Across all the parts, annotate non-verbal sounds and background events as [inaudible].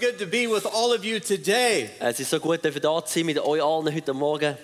good to be with all of you today. Es ist so gut, dürfen da zu sein mit euch allen heute Morgen.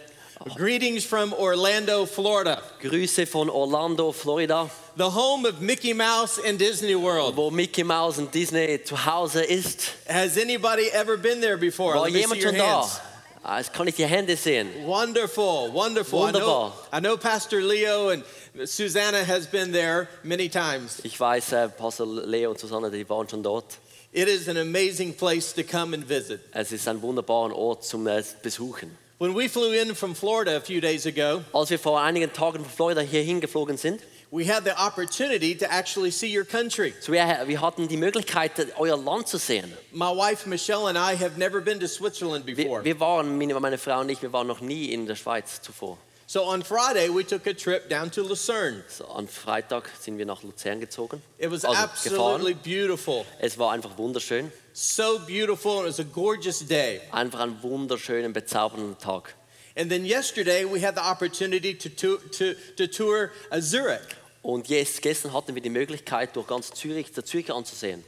Greetings from Orlando, Florida, Grüße von Orlando, Florida, the home of Mickey Mouse and Disney World. wo Mickey Mouse und Disney zu Hause ist. Has anybody ever been there before? War Let jemand schon da? hands. Ah, Jetzt kann ich die Hände sehen. Wonderful, wonderful. I know, I know Pastor Leo and Susanna has been there many times. Ich weiß, äh, Pastor Leo und Susanne, die waren schon dort. It is an amazing place to come and visit. Es ist ein wunderbarer Ort zum äh, Besuchen. When we flew in from Florida a few days ago, Als wir vor einigen Tagen von Florida hier hingeflogen sind, we had the opportunity to actually see your country. so wir, äh, wir hatten die Möglichkeit, äh, euer Land zu sehen. My wife Michelle and I have never been to Switzerland before. Wir, wir waren, meine Frau und ich, wir waren noch nie in der Schweiz zuvor. So on Friday, we took a trip down to Lucerne. So, am Freitag sind wir nach Luzern gezogen. It was Also, absolutely gefahren. beautiful. Es war einfach wunderschön. So beautiful, and it was a gorgeous day. Einfach ein wunderschöner, bezaubernder Tag. And then yesterday, we had the opportunity to, to, to, to tour uh, Zurich. Und yes, gestern hatten wir die Möglichkeit, durch ganz Zürich, der Zürcher anzusehen.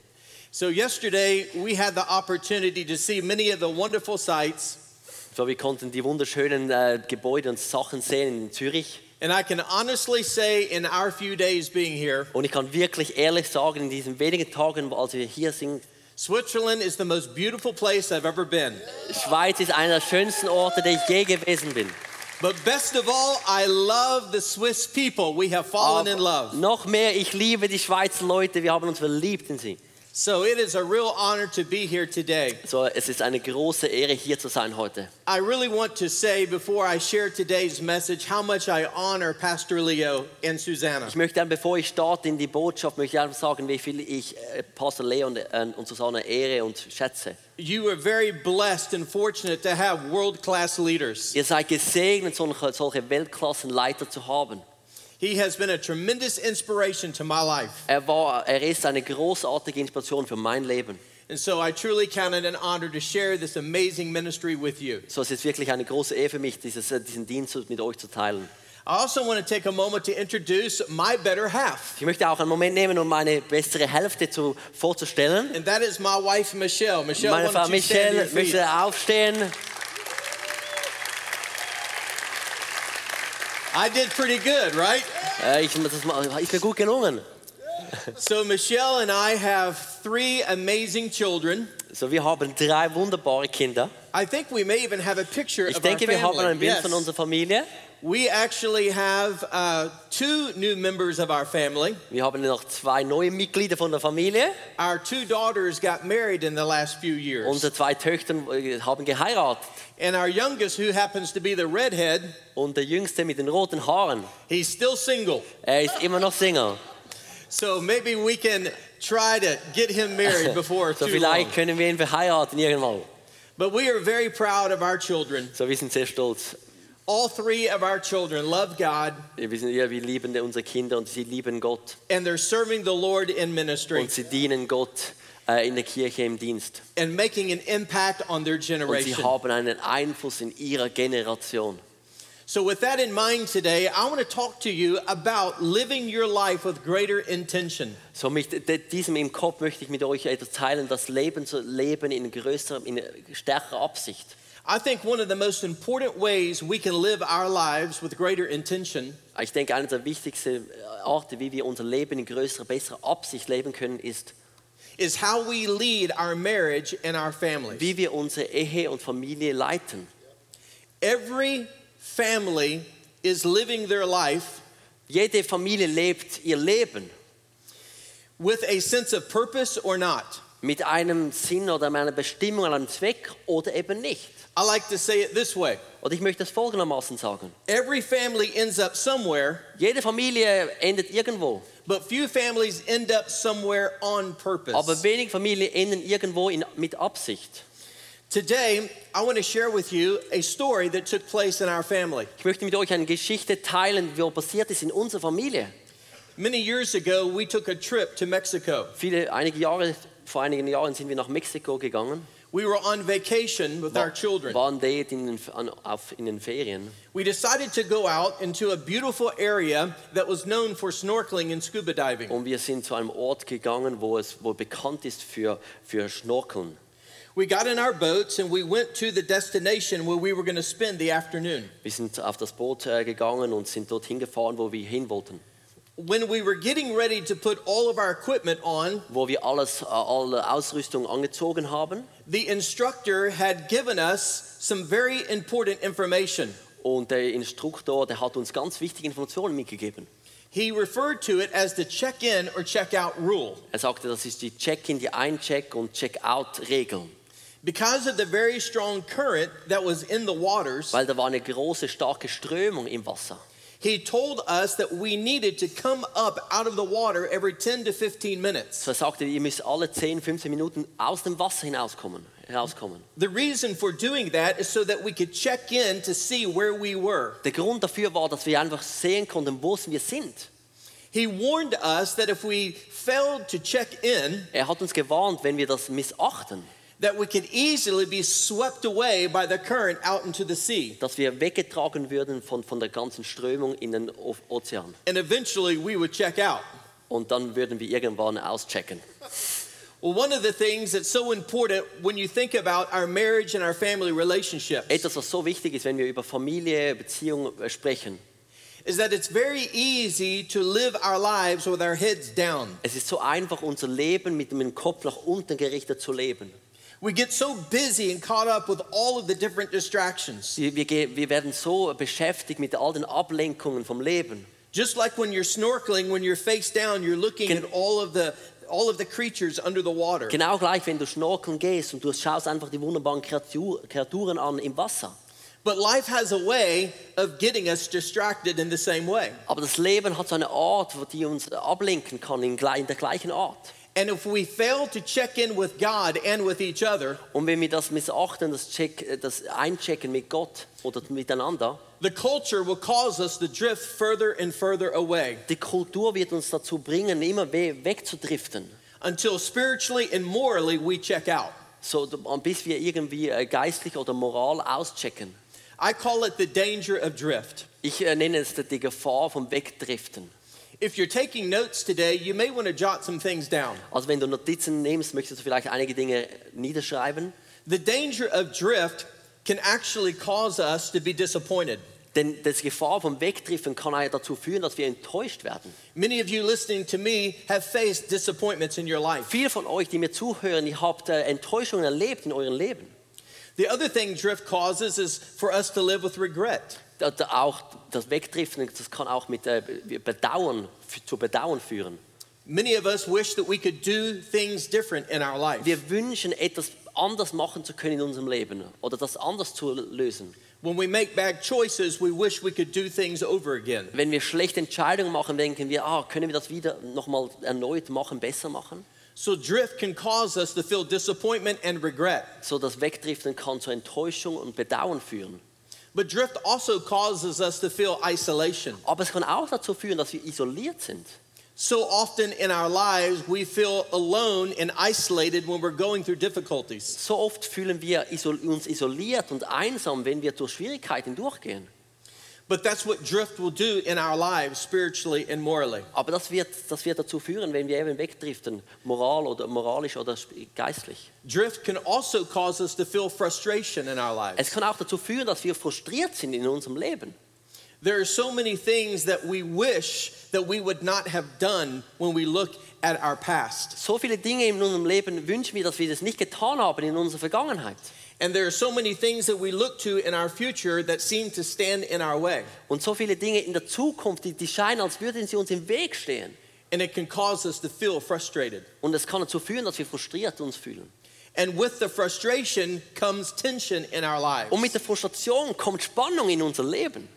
So yesterday, we had the opportunity to see many of the wonderful sights. So, wir konnten die wunderschönen äh, Gebäude und Sachen sehen in Zürich. And I can honestly say, in our few days being here, Und ich kann wirklich ehrlich sagen, in diesen wenigen Tagen, als wir hier sind, Switzerland is the most beautiful place I've ever been. Schweiz ist einer der schönsten Orte, der ich je gewesen bin. But best of all, I love the Swiss people. We have fallen in love. noch mehr, ich liebe die Schweizer Leute, wir haben uns verliebt in sie. So it is a real honor to be here today. So, es ist eine große Ehre, hier zu sein heute. I really want to say before I share today's message how much I honor Pastor Leo and Susanna. Ich möchte dann, bevor ich starte in die Botschaft, möchte ich sagen, wie viel ich äh, Pastor Leo und, äh, und Susanne ehre und schätze. You are very blessed and fortunate to have world class leaders. Ihr seid gesegnet, solche, solche Weltklassenleiter zu haben. He has been a tremendous inspiration to my life. Er, war, er ist eine großartige Inspiration für mein Leben. And so I truly count it an honor to share this amazing ministry with you. So, es ist wirklich eine große Ehre für mich, dieses, äh, diesen Dienst mit euch zu teilen. I also want to take a moment to introduce my better half. Ich möchte auch einen Moment nehmen, um meine bessere Hälfte zu, vorzustellen. And that is my wife, Michelle. Michelle, Meine Frau don't you stand Michelle möchte aufstehen. I did pretty good, right? Äh, ich, das ist mir gut gelungen. [laughs] So Michelle and I have three amazing children. So, wir haben drei wunderbare Kinder. I think we may even have a picture Ich of our denke, wir haben family. ein Bild Yes. von unserer Familie. We actually have uh, two new members of our family. Wir haben noch zwei neue Mitglieder von der Familie. Our two daughters got married in the last few years. Unsere zwei Töchter äh, haben geheiratet. And our youngest, who happens to be the redhead, Und der Jüngste mit den roten Haaren, he's still single. er ist immer noch Single. So maybe we can try to get him married before [laughs] So too vielleicht long. können wir ihn verheiraten irgendwann. But we are very proud of our children. So wir sind sehr stolz. All three of our children love God Wir, sind, ja, wir lieben unsere Kinder und sie lieben Gott. and they're serving the Lord in ministry Und sie dienen Gott äh, in der Kirche im Dienst. and making an impact on their Und sie generation. haben einen Einfluss in ihrer Generation. So, with that in mind today, I want to talk to you about living your life with greater intention. So mit diesem im Kopf möchte ich mit euch etwas teilen, das Leben zu leben in größerer, in stärkerer Absicht. I think one of the most important ways we can live our lives with greater intention Ich denke, eine der wichtigsten Arten, äh, wie wir unser Leben in größerer, besserer Absicht leben können, ist, is how we lead our marriage and our families. wie wir unsere Ehe und Familie leiten. Every family is living their life Jede Familie lebt ihr Leben with a sense of purpose or not. Mit einem Sinn oder einer Bestimmung, einem Zweck oder eben nicht. I like to say it this way Und ich möchte das folgendermaßen sagen. every family ends up somewhere, Jede Familie endet irgendwo, but few families end up somewhere on purpose. aber wenig Familien enden irgendwo in, mit Absicht. Today, I want to share with you a story that took place in our family. Ich möchte mit euch eine Geschichte teilen, die passiert ist in unserer Familie. Many years ago, we took a trip to Mexico. Viele, einige Jahre, vor einigen Jahren sind wir nach Mexiko gegangen, We were on vacation with our children. waren dort in den, auf, in den Ferien. We decided to go out into a beautiful area that was known for snorkeling and scuba diving. Und wir sind zu einem Ort gegangen, wo es wo bekannt ist für, für Schnorkeln. We got in our boats and we went to the destination where we were going to spend the afternoon. Wir sind auf das Boot äh, gegangen und sind dorthin gefahren, wo wir hin wollten. When we were getting ready to put all of our equipment on, Wo wir alles, äh, alle Ausrüstung angezogen haben. the instructor had given us some very important information. Und der Instruktor, der hat uns ganz wichtige Informationen mitgegeben. He referred to it as the check in or check out rule. Er sagte, das ist die Check-in, die Ein-Check- und Check-out-Regel. Because of the very strong current that was in the waters, Weil da war eine große, starke Strömung im Wasser. He told us that we needed to come up out of the water every 10 to 15 minutes. So er sagte, ihr müsst alle 10, 15 Minuten aus dem Wasser hinauskommen, herauskommen. The reason for doing that is so that we could check in to see where we were. Der Grund dafür war, dass wir einfach sehen konnten, wo wir sind. He warned us that if we failed to check in, Er hat uns gewarnt, wenn wir das missachten, that we could easily be swept away by the current out into the sea. dass wir weggetragen würden von, von der ganzen Strömung in den O- Ozean. And eventually we would check out. Und dann würden wir irgendwann auschecken. Well, one of the things that's so important when you think about our marriage and our family relationships Etwas, was so wichtig ist, wenn wir über Familie, Beziehung äh, sprechen. is that it's very easy to live our lives with our heads down. Es ist so einfach, unser Leben mit dem Kopf nach unten gerichtet zu leben. We get so busy and caught up with all of the different distractions. Wir, wir, wir werden so beschäftigt mit all den Ablenkungen vom Leben. Just like when you're snorkeling, when you're face down, you're looking Gen- at all of the all of the creatures under the water. Genau gleich, wenn du schnorkeln gehst und du schaust einfach die wunderbaren Kreatur, Kreaturen an im Wasser. But life has a way of getting us distracted in the same way. Aber das Leben hat so eine Art, wo die uns ablenken kann, in, in der gleichen Art. And if we fail to check in with God and with each other, Und wenn wir das missachten, das, Check, das Einchecken mit Gott oder miteinander, the culture will cause us to drift further and further away die Kultur wird uns dazu bringen, immer we- wegzudriften. until spiritually and morally we check out. So, bis wir irgendwie äh, geistlich oder moral auschecken. I call it the danger of drift. Ich äh, nenne es die Gefahr vom Wegdriften. If you're taking notes today, you may want to jot some things down. Also wenn du Notizen nimmst, möchtest du vielleicht einige Dinge niederschreiben. The danger of drift can actually cause us to be disappointed. Denn das Gefahr vom Wegdriften kann auch dazu führen, dass wir enttäuscht werden. Many of you listening to me have faced disappointments in your life. Viele von euch, die mir zuhören, ihr habt äh, Enttäuschungen erlebt in eurem Leben. The other thing drift causes is for us to live with regret. Auch das Wegdriften, das kann auch mit äh, Bedauern, zu Bedauern führen. Many of us wish that we could do things different in our life. Wir wünschen, etwas anders machen zu können in unserem Leben oder das anders zu lösen. When we make bad choices, we wish we could do things over again. Wenn wir schlechte Entscheidungen machen, denken wir, ah, können wir das wieder nochmal erneut machen, besser machen? So drift can cause us to feel disappointment and regret. So das Wegdriften kann zu Enttäuschung und Bedauern führen. But drift also causes us to feel isolation. Aber es kann auch dazu führen, dass wir isoliert sind. So often in our lives, we feel alone and isolated when we're going through difficulties. So oft fühlen wir uns isoliert und einsam, wenn wir durch Schwierigkeiten durchgehen. But that's what drift will do in our lives, spiritually and morally. Aber das wird, das wird dazu führen, wenn wir eben wegdriften, moral oder moralisch oder geistlich. Drift can also cause us to feel frustration in our lives. Es kann auch dazu führen, dass wir frustriert sind in unserem Leben. There are so many things that we wish that we would not have done when we look at our past. So viele Dinge in unserem Leben wünschen wir, dass wir das nicht getan haben in unserer Vergangenheit. And there are so many things that we look to in our future that seem to stand in our way. Und so viele Dinge in der Zukunft, die, die scheinen, als würden sie uns im Weg stehen. And it can cause us to feel frustrated. Und es kann dazu führen, dass wir frustriert uns fühlen. And with the frustration comes tension in our lives. Und mit der Frustration kommt Spannung in unser Leben.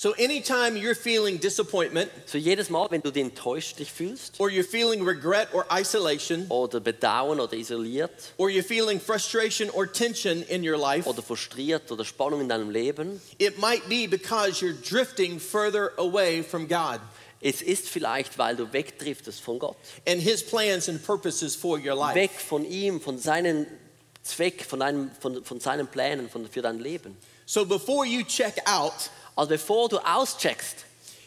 So anytime you're feeling disappointment So jedes Mal, wenn du dich enttäuscht dich fühlst or you're feeling regret or isolation oder bedauern oder isoliert or you're feeling frustration or tension in your life, oder frustriert oder Spannung in deinem Leben, it might be because you're drifting further away from God es ist vielleicht, weil du wegdriftest von Gott. and his plans and purposes for your life. Weg von ihm, von seinen Zweck, von, einem, von, von seinen Plänen von, für dein Leben. So before you check out, Also bevor du auscheckst,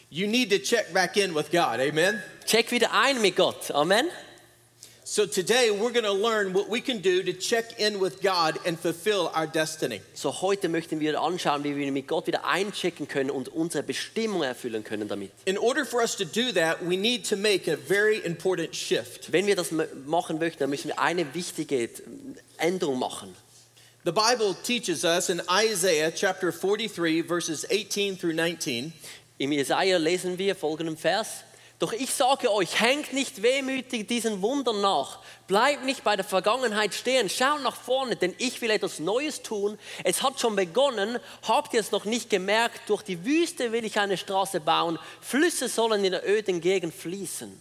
you need to check back in with God. Amen. check wieder ein mit Gott. Amen. So today we're going to learn what we can do to check in with God and fulfill our destiny. So heute möchten wir anschauen, wie wir mit Gott wieder einchecken können und unsere Bestimmung erfüllen können damit. In order for us to do that, we need to make a very important shift. Wenn wir das machen möchten, dann müssen wir eine wichtige Änderung machen. The Bible teaches us in Isaiah chapter 43 verses 18 through 19, Im Jesaja lesen wir folgenden Vers. Doch ich sage euch, hängt nicht wehmütig diesen Wundern nach. Bleibt nicht bei der Vergangenheit stehen. Schaut nach vorne, denn ich will etwas Neues tun. Es hat schon begonnen. Habt ihr es noch nicht gemerkt? Durch die Wüste will ich eine Straße bauen. Flüsse sollen in der öden Gegend fließen.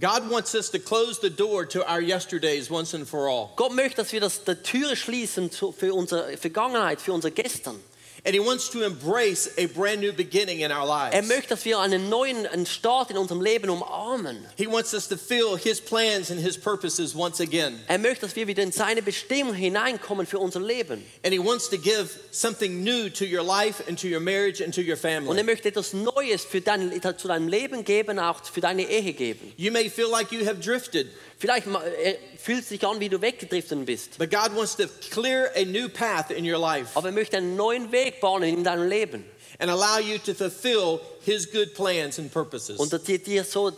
God wants us to close the door to our yesterdays once and for all. Gott möchte, dass wir das, die Türe schließen für unsere Vergangenheit, für unser Gestern. And He wants to embrace a brand new beginning in our Er lives. möchte, dass wir einen neuen einen Start in unserem Leben umarmen. He wants us to feel His plans and His purposes once again. Er möchte, dass wir wieder in seine Bestimmung hineinkommen für unser Leben. And He wants to give something new to your life and to your marriage and to your Und er family. möchte etwas Neues für dein, zu deinem Leben geben, auch für deine Ehe geben. You may feel like you have drifted, Vielleicht er fühlt sich an, wie du weggedriftet bist. but God wants to clear a new path in your life Aber er möchte einen neuen Weg bahnen in deinem Leben. and allow you to fulfill His good plans and purposes. Und dir, dir so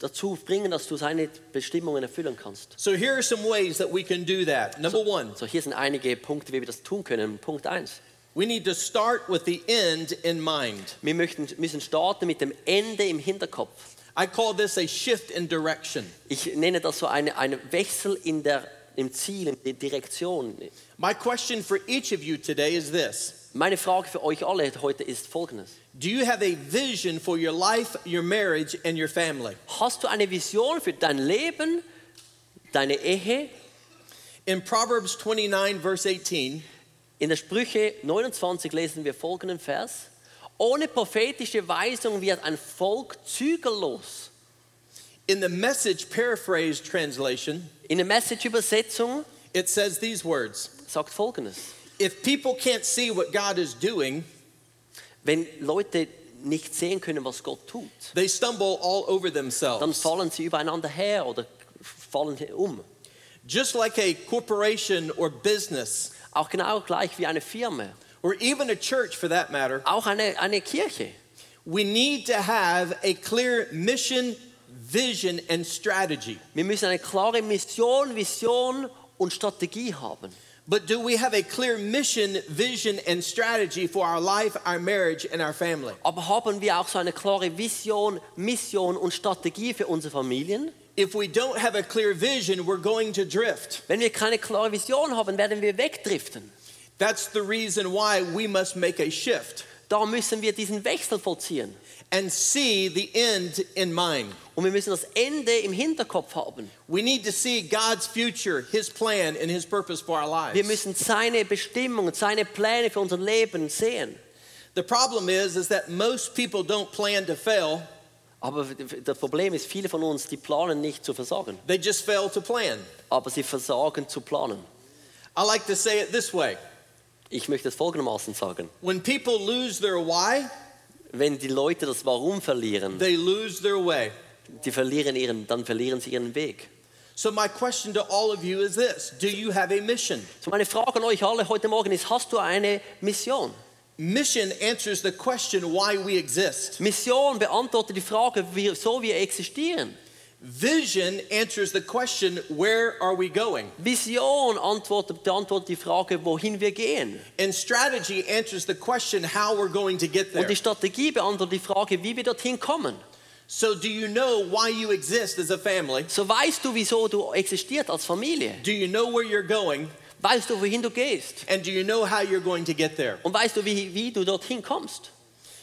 dazu bringen, dass du seine Bestimmungen erfüllen kannst. So here are some ways that we can do that. Number one, So, hier sind einige Punkte, wie wir das tun können. Punkt 1. we need to start with the end in mind. Wir möchten, müssen starten mit dem Ende im Hinterkopf. I call this a shift in direction. Ich nenne das so einen eine Wechsel in der, im Ziel, in der Direktion. My question for each of you today is this Meine Frage für euch alle heute ist folgendes. Do you have a vision for your life, your marriage, and your family? Hast du eine Vision für dein Leben, deine Ehe? In Proverbs 29, verse 18, In der Sprüche 29 lesen wir folgenden Vers. Ohne prophetische Weisung wird ein Volk zügellos. in the message paraphrase translation, In der Message-Übersetzung it says these words sagt folgendes. If people can't see what God is doing, Wenn Leute nicht sehen können, was Gott tut, they stumble all over themselves. dann fallen sie übereinander her oder fallen um. Just like a corporation or business, Auch genau gleich wie eine Firma, or even a church for that matter, auch eine, eine Kirche. we need to have a clear mission, vision, and strategy. Wir müssen eine klare Mission, Vision und Strategie haben. But do we have a clear mission, vision, and strategy for our life, our marriage, and our family? Aber haben wir auch so eine klare Vision, Mission und Strategie für unsere Familien? If we don't have a clear vision, we're going to drift. Wenn wir keine klare Vision haben, werden wir wegdriften. That's the reason why we must make a shift Da müssen wir diesen Wechsel vollziehen. And see the end in mind. Und wir müssen das Ende im Hinterkopf haben. We need to see God's future, His plan, and His purpose for our lives. Wir müssen seine Bestimmung, seine Pläne für unser Leben sehen. The problem is, is that most people don't plan to fail; Aber das Problem ist, viele von uns, die planen nicht zu versagen. they just fail to plan. Aber sie versagen zu planen. I like to say it this way: Ich möchte es folgendermaßen sagen. When people lose their why, Wenn die Leute das Warum verlieren, they lose their way. die verlieren ihren, dann verlieren sie ihren Weg. So my question to all of you is this: Do you have a mission? So meine Frage an euch alle heute Morgen ist, hast du eine Mission? Mission answers the question why we exist. Mission beantwortet die Frage, wieso wir existieren. Vision answers the question where are we going? Vision antwortet, beantwortet die Frage, wohin wir gehen. And strategy answers the question how we're going to get there. Und die Strategie beantwortet die Frage, wie wir dorthin kommen. So do you know why you exist as a family? So weißt du, wieso du existierst als Familie. Do you know where you're going? Weißt du, wohin du gehst. And do you know how you're going to get there? Und weißt du, wie, wie du dorthin kommst.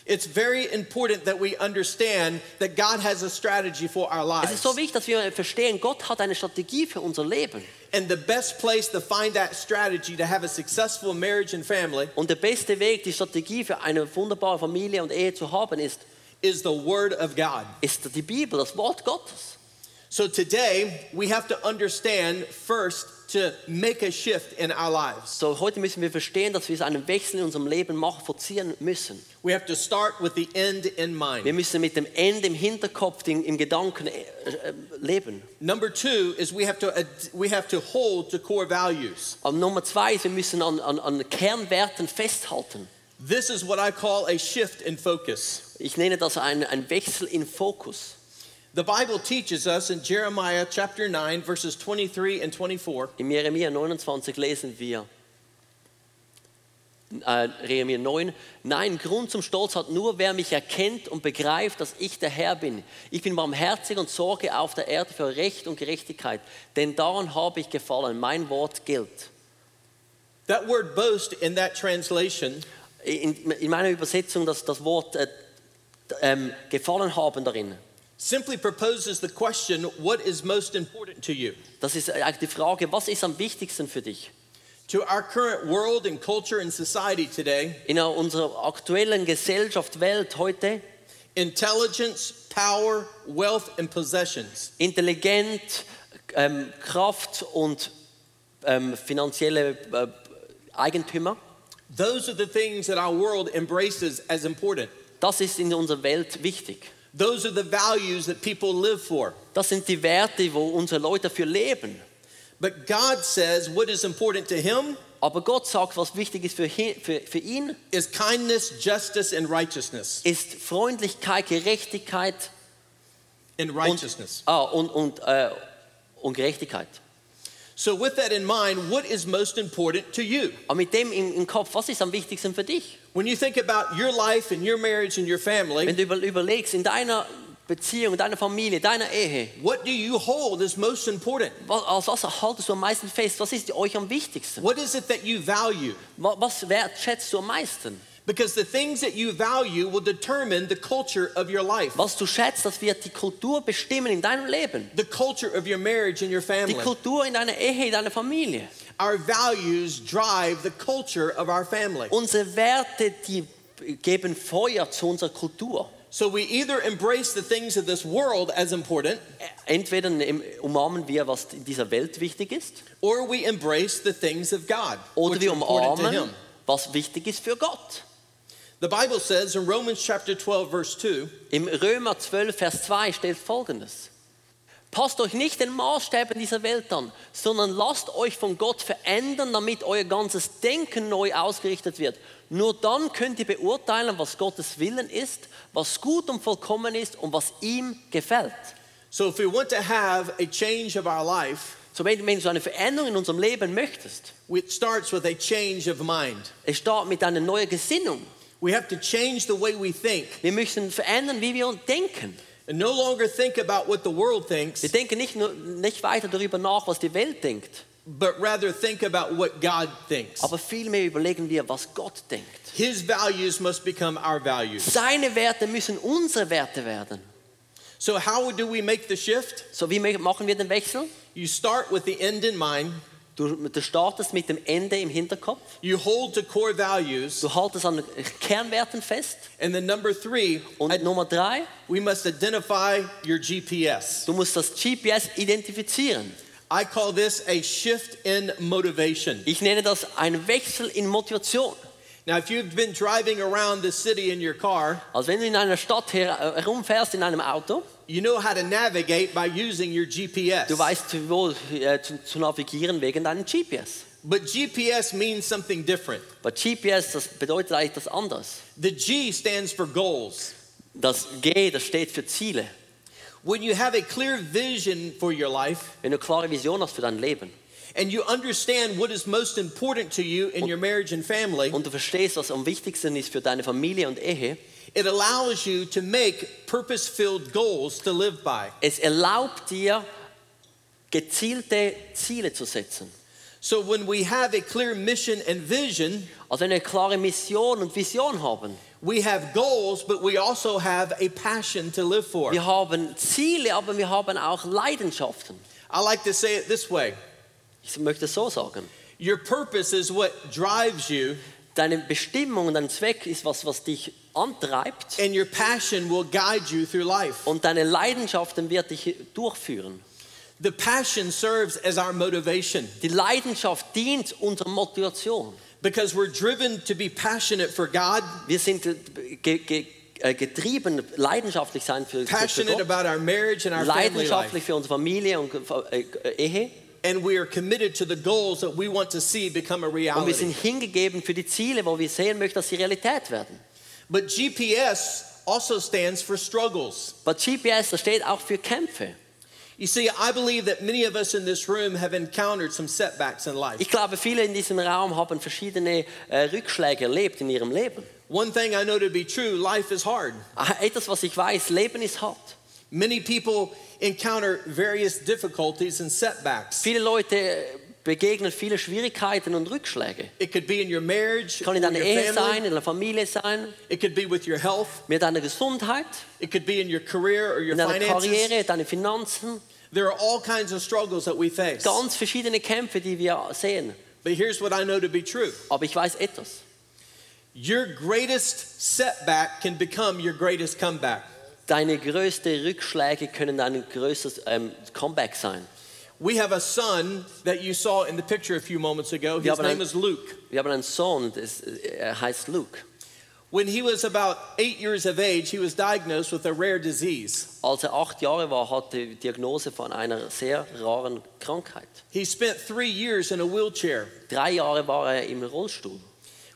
It's very important that we understand that God has a strategy for our lives. Es ist so wichtig, dass wir verstehen, Gott hat eine Strategie für unser Leben. And the best place to find that strategy to have a successful marriage and family Und der beste Weg, die Strategie für eine wunderbare Familie und Ehe zu haben, ist, is the Word of God. ist die Bibel, das Wort Gottes. So today, we have to understand first to make a shift in our lives. So heute müssen wir verstehen, dass wir einen Wechsel in unserem Leben machen, vollziehen müssen. We have to start with the end in mind. Wir müssen mit dem Ende im Hinterkopf, im, im Gedanken äh, äh, leben. Number two is we have to we have to hold to core values. Aber Nummer zwei ist, wir müssen an, an, an Kernwerten festhalten. This is what I call a shift in focus. Ich nenne das ein, ein Wechsel in Fokus. The Bible teaches us in Jeremiah chapter 9 verses 23 and 24 Im Jeremia 29 lesen wir, äh, Jeremia 9, nein, Grund zum Stolz hat nur, wer mich erkennt und begreift, dass ich der Herr bin. Ich bin barmherzig und sorge auf der Erde für Recht und Gerechtigkeit, denn daran habe ich gefallen, mein Wort gilt. That word boast in that translation In, in meiner Übersetzung das, das Wort äh, ähm, gefallen haben darin. Simply proposes the question what is most important to you? Das ist äh, eigentlich die Frage, was ist am wichtigsten für dich? To our current world and culture and society today, In unserer aktuellen Gesellschaft, Welt heute, intelligence, power, wealth, and possessions intelligent, ähm, Kraft und ähm, finanzielle äh, Eigentümer. those are the things that our world embraces as important. Das ist in unserer Welt wichtig. Those are the values that people live for. Das sind die Werte, wo unsere Leute dafür leben. But God says what is important to Him Aber Gott sagt, was wichtig ist für, für, für ihn, is kindness, justice, and righteousness. ist Freundlichkeit, Gerechtigkeit And und, righteousness. ah, und, und, äh, und Gerechtigkeit. So, with that in mind, what is most important to you? Aber mit dem im, im Kopf, was ist am wichtigsten für dich? When you think about your life and your marriage and your family, Wenn du über, überlegst, in deiner Beziehung, in deiner Familie, deiner Ehe, what do you hold as most important? was, was haltest du am meisten fest? Was ist euch am wichtigsten? What is it that you value? Wa- Was wertschätzt du am meisten? Because the things that you value will determine the culture of your life, Was du schätzt, das wird die Kultur bestimmen in deinem Leben. the culture of your marriage and your Die family. Kultur in deiner Ehe, in deiner Familie. Our values drive the culture of our family. Unsere Werte, die geben Feuer zu unserer Kultur. So we either embrace the things of this world as important, Entweder umarmen wir, was in dieser Welt wichtig ist, or we embrace the things of God, oder wir important to Him. umarmen, was wichtig ist für Gott. The Bible says in Romans chapter 12, verse 2, Im Römer 12, Vers 2 steht folgendes. Passt euch nicht den Maßstäben dieser Welt an, sondern lasst euch von Gott verändern, damit euer ganzes Denken neu ausgerichtet wird. Nur dann könnt ihr beurteilen, was Gottes Willen ist, was gut und vollkommen ist und was ihm gefällt. So if we want to have a change of our life, So wenn, wenn du eine Veränderung in unserem Leben möchtest, it starts with a change of mind. es startet mit einer neuen Gesinnung. We have to change the way we think Wir müssen verändern, wie wir denken. And no longer think about what the world thinks, Wir denken nicht, nur, nicht weiter darüber nach, was die Welt denkt, but rather think about what God thinks. aber vielmehr überlegen wir, was Gott denkt. His values must become our values. Seine Werte müssen unsere Werte werden. So, how do we make the shift? So wie machen wir den Wechsel? You start with the end in mind, Du, du startest mit dem Ende im Hinterkopf. you hold to core values, Du haltest an Kernwerten fest. and then number three, Und Nummer drei, we must identify your GPS. du musst das GPS identifizieren. I call this a shift in motivation. Ich nenne das einen Wechsel in Motivation. Now, if you've been driving around the city in your car, Also wenn du in einer Stadt her, äh, herumfährst in einem Auto, you know how to navigate by using your GPS. du weißt, wo äh, zu, zu navigieren wegen deinem GPS. But GPS means something different. Bei GPS, das bedeutet eigentlich das anderes. The G stands for goals. Das G, das steht für Ziele. When you have a clear vision for your life Wenn du klare Vision hast für dein Leben and you understand what is most important to you in your marriage and family, und du verstehst, was am wichtigsten ist für deine Familie und Ehe, it allows you to make purpose filled goals to live by. es erlaubt dir, gezielte Ziele zu setzen. So when we have a clear mission and vision, Also eine klare Mission und Vision haben. we have goals, but we also have a passion to live for. Wir haben Ziele, aber wir haben auch Leidenschaften. I like to say it this way Ich möchte es so sagen. your purpose is what drives you, Deine Bestimmung und dein Zweck ist was, was dich antreibt and your passion will guide you through life. und deine Leidenschaften wird dich durchführen. The passion serves as our motivation Die Leidenschaft dient unserer Motivation. because we're driven to be passionate for God, Wir sind ge ge äh, getrieben, leidenschaftlich sein für, für passionate Gott, about our marriage and our family leidenschaftlich life. für unsere Familie und äh, Ehe. And we are committed to the goals that we want to see become a reality. Und wir sind hingegeben für die Ziele, wo wir sehen möchten, dass sie Realität werden. But GPS also stands for struggles. But GPS, steht auch für Kämpfe. You see, I believe that many of us in this room have encountered some setbacks in life. Ich glaube, viele in diesem Raum haben verschiedene äh, Rückschläge erlebt in ihrem Leben. One thing I know to be true life is hard. Ah, Etwas, was ich weiß, Leben ist hart. Many people encounter various difficulties and setbacks. Viele Leute begegnen viele Schwierigkeiten und Rückschläge. It could be in your marriage, Kann in deiner your Ehe family. sein, in der Familie sein, It could be with your health. mit deiner Gesundheit, It could be in your career or your in deiner finances. Karriere, deine Finanzen. There are all kinds of struggles that we face. Ganz verschiedene Kämpfe, die wir sehen. But here's what I know to be true Aber ich weiß etwas. your greatest setback can become your greatest comeback. Deine größten Rückschläge können dein größtes ähm, Comeback sein. We have a son that you saw in the picture a few moments ago. His name I- is Luke. Wir haben einen Sohn, das, er heißt Luke. When he was about eight years of age, he was diagnosed with a rare disease. Als er acht Jahre war, hatte er die Diagnose von einer sehr raren Krankheit. He spent three years in a wheelchair. Drei Jahre war er im Rollstuhl.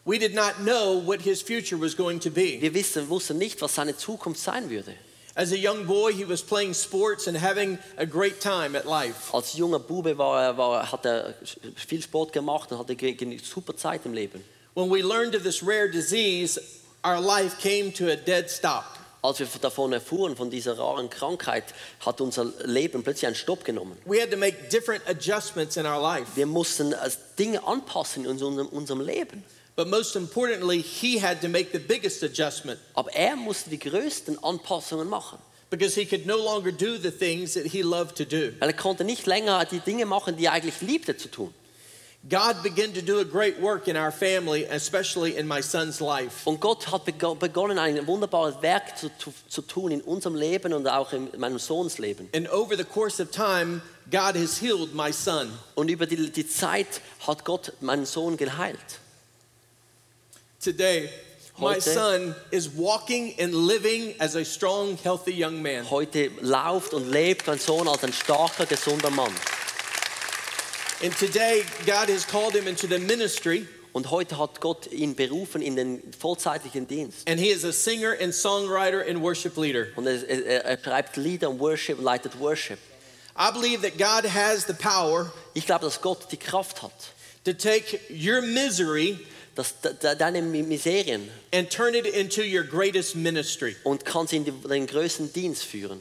We did not know what his future was going to be. Wir wissen, wussten nicht, was seine Zukunft sein würde. As a young boy, he was playing sports and having a great time at life. Als junger Bube war er, war, hat er viel Sport gemacht und hatte ge- super Zeit im Leben. When we learned of this rare disease, our life came to a dead stop. Als wir davon erfuhren, von dieser raren Krankheit, hat unser Leben plötzlich einen Stopp genommen. We had to make different adjustments in our life. Wir mussten äh, Dinge anpassen in unserem, unserem Leben. But most importantly, he had to make the biggest adjustment Aber er musste die größten Anpassungen machen. because he could no longer do the things that he loved to do. Weil er konnte nicht länger die Dinge machen, die er eigentlich liebte zu tun. God began to do a great work in our family, especially in my son's life. Und Gott hat bego- begonnen, ein wunderbares Werk zu, zu, zu tun in unserem Leben und auch in meinem Sohns Leben. And over the course of time, God has healed my son. Und über die, die Zeit hat Gott meinen Sohn geheilt. Today, my Heute- son is walking and living as a strong, healthy young man. Heute läuft und lebt mein Sohn als ein starker, gesunder Mann. And today, God has called him into the ministry, Und heute hat Gott ihn berufen in den vollzeitlichen Dienst. and he is a singer and songwriter and worship leader. Und er, er, er schreibt Lieder und Worship, leitet Worship. I believe that God has the power Ich glaube, dass Gott die Kraft hat, to take your misery de, deine Miserien and turn it into your greatest ministry. und kann sie in den größten Dienst führen.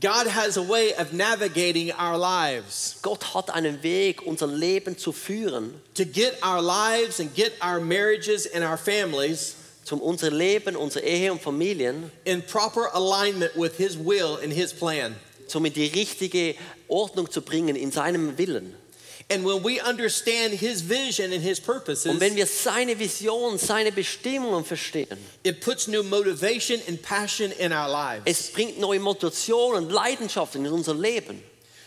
God has a way of navigating our lives Gott hat einen Weg, unser Leben zu führen, to get our lives and get our marriages and our families zum unser Leben, unsere Ehe und Familien, in proper alignment with His will and His plan. zum in die richtige Ordnung zu bringen in seinem Willen. And when we understand His vision and His purposes, Und wenn wir seine Vision, seine Bestimmungen verstehen, it puts new motivation and passion in our lives. es bringt neue Motivation und Leidenschaft in unser Leben.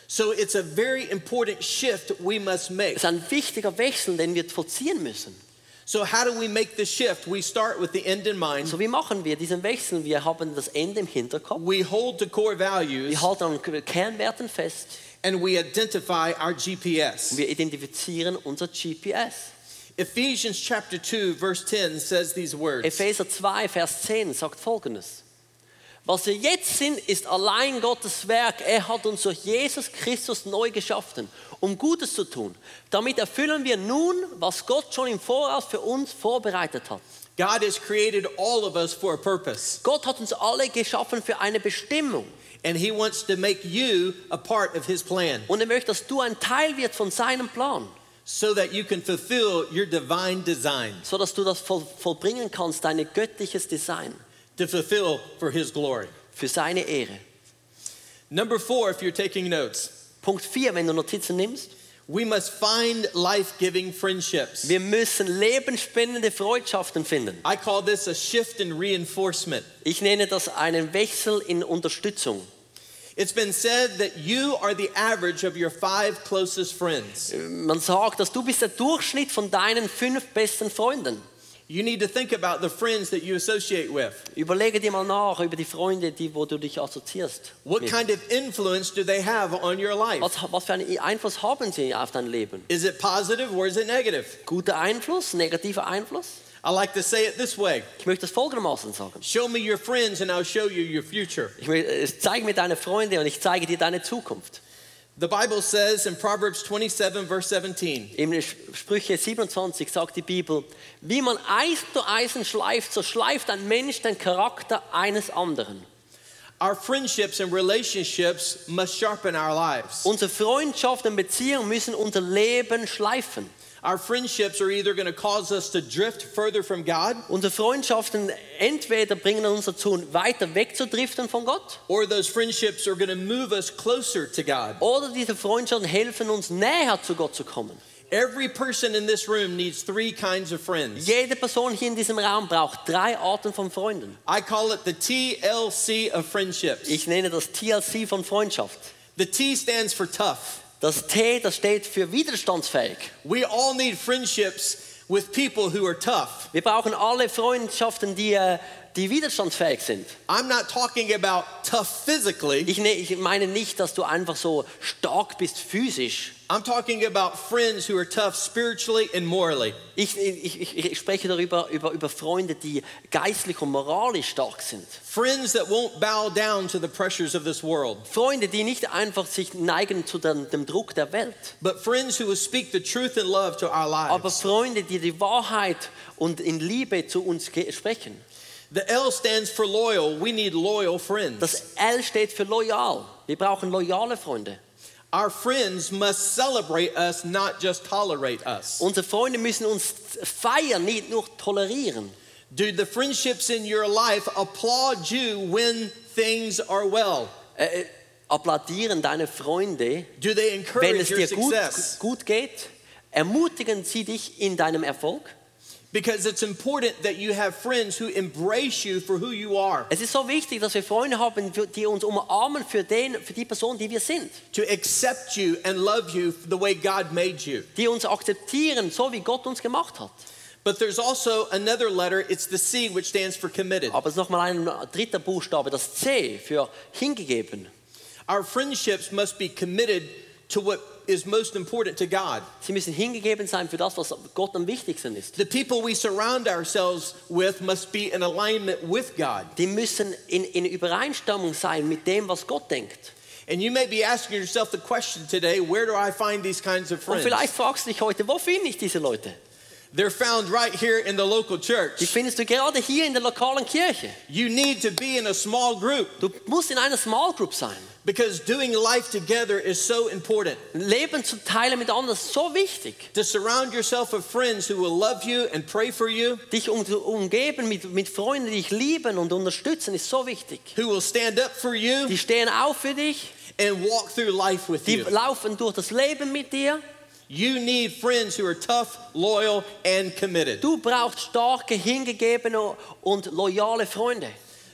So it's a very important shift we must make. Es ist ein wichtiger Wechsel, den wir vollziehen müssen. So, how do we make the shift? We start with the end in mind. So wie machen wir diesen Wechsel? Wir haben das Ende im Hinterkopf. We hold to core values Wir halten an Kernwerten fest. And we identify our und GPS. Wir identifizieren unser GPS. Ephesians chapter 2, verse 10 says these words Epheser 2, Vers 10 sagt folgendes. Was wir jetzt sind, ist allein Gottes Werk. Er hat uns durch Jesus Christus neu geschaffen, um Gutes zu tun. Damit erfüllen wir nun, was Gott schon im Voraus für uns vorbereitet hat. God has created all of us for a purpose, Gott hat uns alle geschaffen für eine Bestimmung. And He wants to make you a part of His plan Und er möchte, dass du ein Teil wird von seinem Plan, so that you can fulfill your divine design sodass du das voll, vollbringen kannst, dein göttliches Design to fulfill for His glory. für seine Ehre. Number four, if you're taking notes, Punkt 4, wenn du Notizen nimmst. we must find life giving friendships. Wir müssen lebensspendende Freundschaften finden. I call this a shift in reinforcement. Ich nenne das einen Wechsel in Unterstützung. It's been said that you are the average of your five closest friends. Man sagt, dass du bist der Durchschnitt von deinen fünf besten Freunden. You need to think about the friends that you associate with. Überlege dir mal nach über die Freunde, die, wo du dich assoziierst. What mit. kind of influence do they have on your life? Was, was für einen Einfluss haben sie auf dein Leben? Is it positive or is it negative? Guter Einfluss, negativer Einfluss? I like to say it this way Ich möchte das folgendermaßen sagen. Show me your friends and I'll show you your future. Ich äh, zeige mir deine Freunde und ich zeige dir deine Zukunft. The Bible says in Proverbs 27, verse 17, In Sprüche 27 sagt die Bibel, wie man Eisen zu Eisen schleift, so schleift ein Mensch den Charakter eines anderen. Our friendships and relationships must sharpen our lives. Unsere Freundschaft und Beziehung müssen unser Leben schleifen. Our friendships are either going to cause us to drift further from God Unsere Freundschaften entweder bringen uns dazu, weiter wegzudriften von Gott, or those friendships are going to move us closer to God. oder diese Freundschaften helfen uns näher zu Gott zu kommen. Every person in this room needs three kinds of friends. Jede Person hier in diesem Raum braucht drei Arten von Freunden. I call it the TLC of friendships. Ich nenne das TLC von Freundschaft. The T stands for tough. Das T, das steht für widerstandsfähig. We all need friendships with people who are tough. Wir brauchen alle Freundschaften, die, äh, die widerstandsfähig sind. I'm not talking about tough physically. Ich, ne, ich meine nicht, dass du einfach so stark bist physisch. I'm talking about friends who are tough spiritually and morally. Ich, ich, ich, spreche darüber über, über Freunde, die geistlich und moralisch stark sind. Friends that won't bow down to the pressures of this world, Freunde, die nicht einfach sich neigen zu dem, dem Druck der Welt, but friends who will speak the truth and love to our aber lives. Freunde, die die Wahrheit und in Liebe zu uns sprechen. The L stands for loyal. We need loyal friends. Das L steht für loyal. Wir brauchen loyale Freunde. Our friends must celebrate us, not just tolerate us. Unsere Freunde müssen uns feiern, nicht nur tolerieren. Do the friendships in your life applaud you when things are well? Äh, äh, applaudieren deine Freunde, Do they wenn encourage es your dir gut, gut geht. Ermutigen sie dich in deinem Erfolg. Because it's important that you have friends who embrace you for who you are, Es ist so wichtig, dass wir Freunde haben, die uns umarmen für, den, für die Person, die wir sind. to accept you and love you the way God made you. Die uns akzeptieren, so wie Gott uns gemacht hat. But there's also another letter, it's the C, which stands for committed. Aber es ist nochmal ein dritter Buchstabe, das C für hingegeben. Our friendships must be committed to what is most important to God. Sie müssen hingegeben sein für das, was Gott am wichtigsten ist. The people we surround ourselves with must be in alignment with God. Die müssen in, in Übereinstimmung sein mit dem, was Gott denkt. And you may be asking yourself the question today where do I find these kinds of Und friends? vielleicht fragst du dich heute, wo finde ich diese Leute? They're found right here in the local Die church. findest du gerade hier in der lokalen Kirche. You need to be in a small group Du musst in einer Small Group sein. because doing life together is so important. Leben zu teilen mit anderen ist so wichtig. To surround yourself with friends who will love you and pray for you, Dich um, umgeben mit, mit Freunden, die dich lieben und unterstützen, ist so wichtig. who will stand up for you Die stehen auf für dich, and walk through life with die you. laufen durch das Leben mit dir. You need friends who are tough, loyal, and committed. Du brauchst starke, hingegebene und loyale Freunde.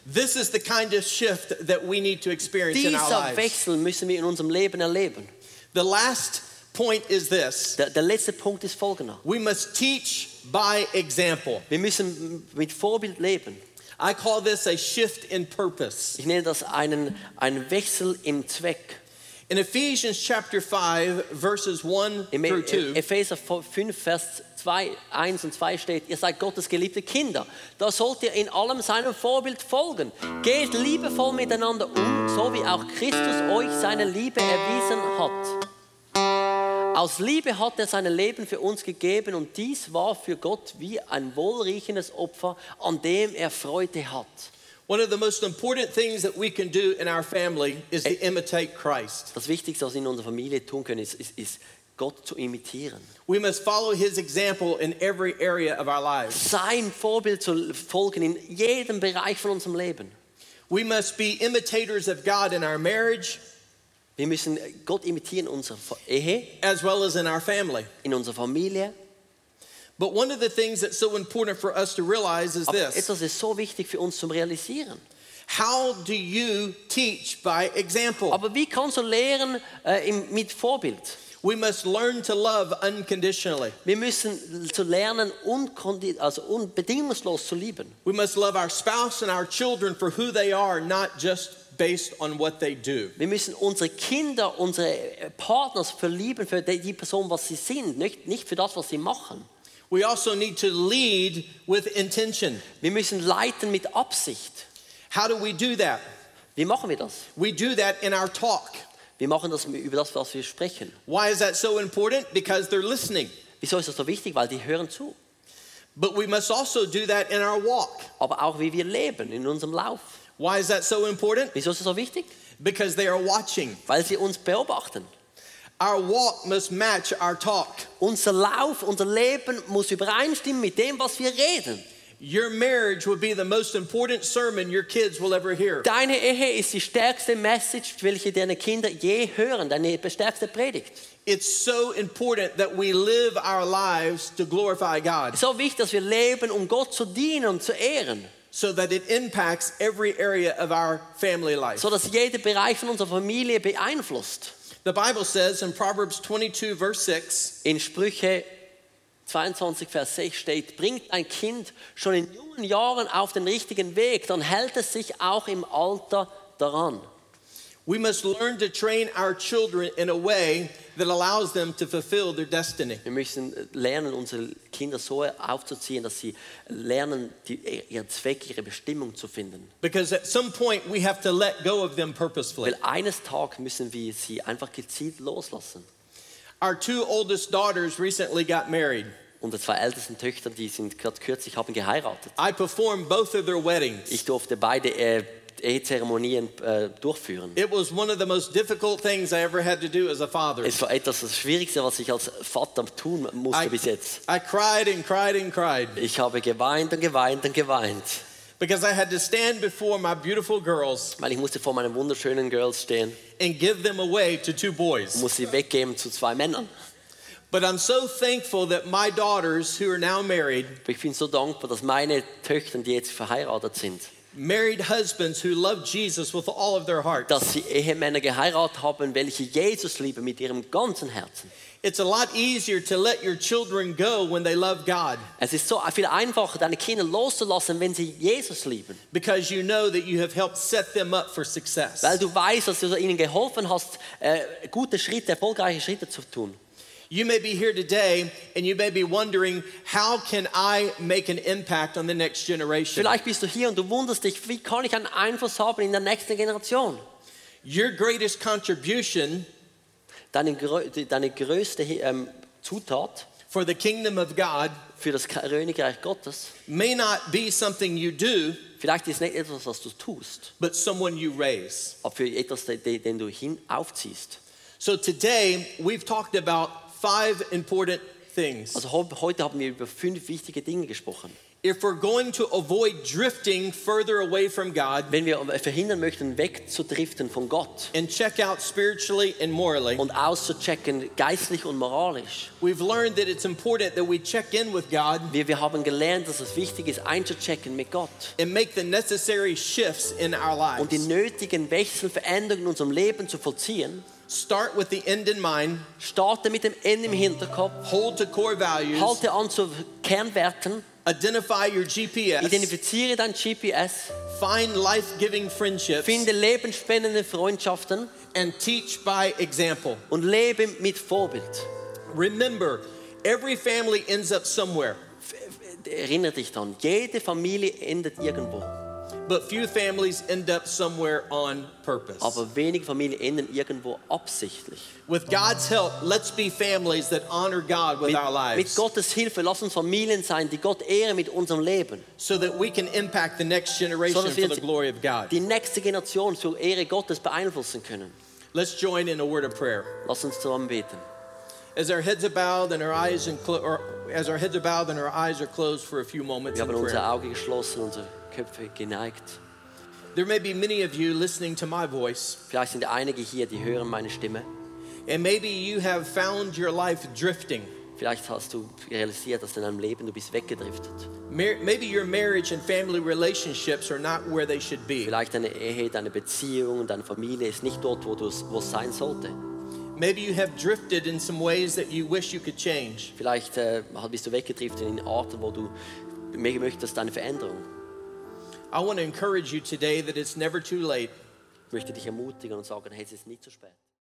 This is the kind of shift that we need to experience in our lives. Wechsel müssen wir in unserem Leben erleben. The last point is this Der, der letzte Punkt ist folgender. we must teach by example. Wir müssen mit Vorbild leben. I call this a shift in purpose. Ich nenne das einen, einen Wechsel im Zweck. In Ephesians chapter 5, verses 1 Im through E- 2, Epheser 5, Vers 2, 1 und 2 steht, ihr seid Gottes geliebte Kinder. Da sollt ihr in allem seinem Vorbild folgen. Geht liebevoll miteinander um, so wie auch Christus euch seine Liebe erwiesen hat. Aus Liebe hat er sein Leben für uns gegeben und dies war für Gott wie ein wohlriechendes Opfer, an dem er Freude hat. One of the most important things that we can do in our family is to imitate Christ. Das Wichtigste, was wir in unserer Familie tun können, ist, ist, ist Gott zu imitieren. We must follow his example in every area of our lives. Sein Vorbild zu folgen in jedem Bereich von unserem Leben. We must be imitators of God in our marriage Wir müssen Gott imitieren in unserer Ehe, as well as in our family. in unserer Familie. But one of the things that's so important for us to realize is Aber this etwas ist so wichtig für uns zum Realisieren. How do you teach by example? Aber wie kannst du lehren äh, im, mit Vorbild? We must learn to love unconditionally. Wir müssen zu lernen, also unbedingungslos zu lieben. We must love our spouse and our children for who they are, not just based on what they do. Wir müssen unsere Kinder, unsere äh, Partner verlieben für die Person, was sie sind, nicht, nicht für das, was sie machen. We also need to lead with intention. Wir müssen leiten mit Absicht. How do we do that? Wie machen wir das? We do that in our talk. Wir machen das über das, was wir sprechen. Why is that so important? Because they're listening. Wieso ist das so wichtig? Weil die hören zu. But we must also do that in our walk. Aber auch wie wir leben in unserem Lauf. Why is that so important? Wieso ist das so wichtig? Because they are watching. Weil sie uns beobachten. Our walk must match our talk. Unser Lauf, unser Leben muss übereinstimmen mit dem, was wir reden. Your marriage will be the most important sermon your kids will ever hear. Deine Ehe ist die stärkste Message, welche deine Kinder je hören, deine stärkste Predigt. It's so important that we live our lives to glorify God So wichtig, dass wir leben, um Gott zu dienen und zu ehren, so that it impacts every area of our family life. so dass jeder Bereich von unserer Familie beeinflusst. The Bible says in Proverbs 22, verse 6, In Sprüche 22, Vers 6 steht, bringt ein Kind schon in jungen Jahren auf den richtigen Weg, dann hält es sich auch im Alter daran. We must learn to train our children in a way that allows them to fulfill their destiny. Wir müssen lernen, unsere Kinder so aufzuziehen, dass sie lernen, die, ihren Zweck, ihre Bestimmung zu finden. Because at some point we have to let go of them purposefully. Weil eines Tages müssen wir sie einfach gezielt loslassen. Our two oldest daughters recently got married. Unsere zwei ältesten Töchter, die sind gerade kürzlich, haben geheiratet. I performed both of their weddings. Ich durfte beide äh, Ehezeremonien äh, durchführen. It was one of the most difficult things I ever had to do as a father. Es war etwas das Schwierigste, was ich als Vater tun musste I, bis jetzt. I cried and cried and cried Ich habe geweint und geweint und geweint, because I had to stand before my beautiful girls weil ich musste vor meinen wunderschönen Girls stehen and give them away to two und boys. muss sie weggeben zu zwei Männern. But I'm so thankful that my daughters, who are now married, Aber ich bin so dankbar, dass meine Töchter, die jetzt verheiratet sind, married husbands who love Jesus with all of their hearts. dass sie Ehemänner geheiratet haben, welche Jesus lieben mit ihrem ganzen Herzen. It's a lot easier to let your children go when they love God Es ist so viel einfacher, deine Kinder loszulassen, wenn sie Jesus lieben. because you know that you have helped set them up for success. Weil du weißt, dass du ihnen geholfen hast, äh, gute Schritte, erfolgreiche Schritte zu tun. You may be here today and you may be wondering, how can I make an impact on the next generation? Vielleicht bist du hier und du wunderst dich, wie kann ich einen Einfluss haben in der nächsten Generation? Your greatest contribution Deine, deine größte ähm, Zutat for the kingdom of God für das Königreich Gottes, may not be something you do, vielleicht ist nicht etwas, was du tust, but someone you raise. aber für etwas, den, den du hin aufziehst. So today, we've talked about five important things. Also heute haben wir über fünf wichtige Dinge gesprochen. If we're going to avoid drifting further away from God Wenn wir verhindern möchten, wegzudriften von Gott and check out spiritually and morally, und auszuchecken, geistlich und moralisch, we've learned that it's important that we check in with God wir, wir haben gelernt, dass es wichtig ist, einzuchecken mit Gott and make the necessary shifts in our und die lives. nötigen Wechsel, Veränderungen in unserem Leben zu vollziehen. Start with the end in mind, Starte mit dem Ende im Hinterkopf, hold to core values, halte an zu Kernwerten, identify your GPS, identifiziere dein GPS, find life giving friendships, finde lebensspendende Freundschaften and teach by example. und lebe mit Vorbild. Remember, every family ends up somewhere, Erinnere dich daran, jede er Familie endet irgendwo, but few families end up somewhere on purpose. aber wenige Familien enden irgendwo absichtlich. With God's help, let's be families that honor God with Mit, our mit lives Gottes Hilfe lass uns Familien sein, die Gott ehren mit unserem Leben. so that we can impact the next generation So for the glory of God. die nächste Generation zur Ehre Gottes beeinflussen können. Let's join in a word of prayer. Lass uns zusammen beten. As our heads are bowed and our eyes and as our heads are bowed and our eyes are closed for a few moments Wir haben unsere. Augen geschlossen, unsere Köpfe geneigt. There may be many of you listening to my voice, Vielleicht sind einige hier, die hören meine Stimme. and maybe you have found your life drifting. Vielleicht hast du realisiert, dass in deinem Leben du bist weggedriftet. Maybe your marriage and family relationships are not where they should be. Vielleicht deine Ehe, deine Beziehung, deine Familie ist nicht dort, wo du es wo es sein sollte. Maybe you have drifted in some ways that you wish you could change. Vielleicht äh, bist du weggedriftet in Orten, wo du möchtest eine Veränderung. I want to encourage you today that it's never too late. Ich möchte dich ermutigen und sagen, hey, es ist zu spät.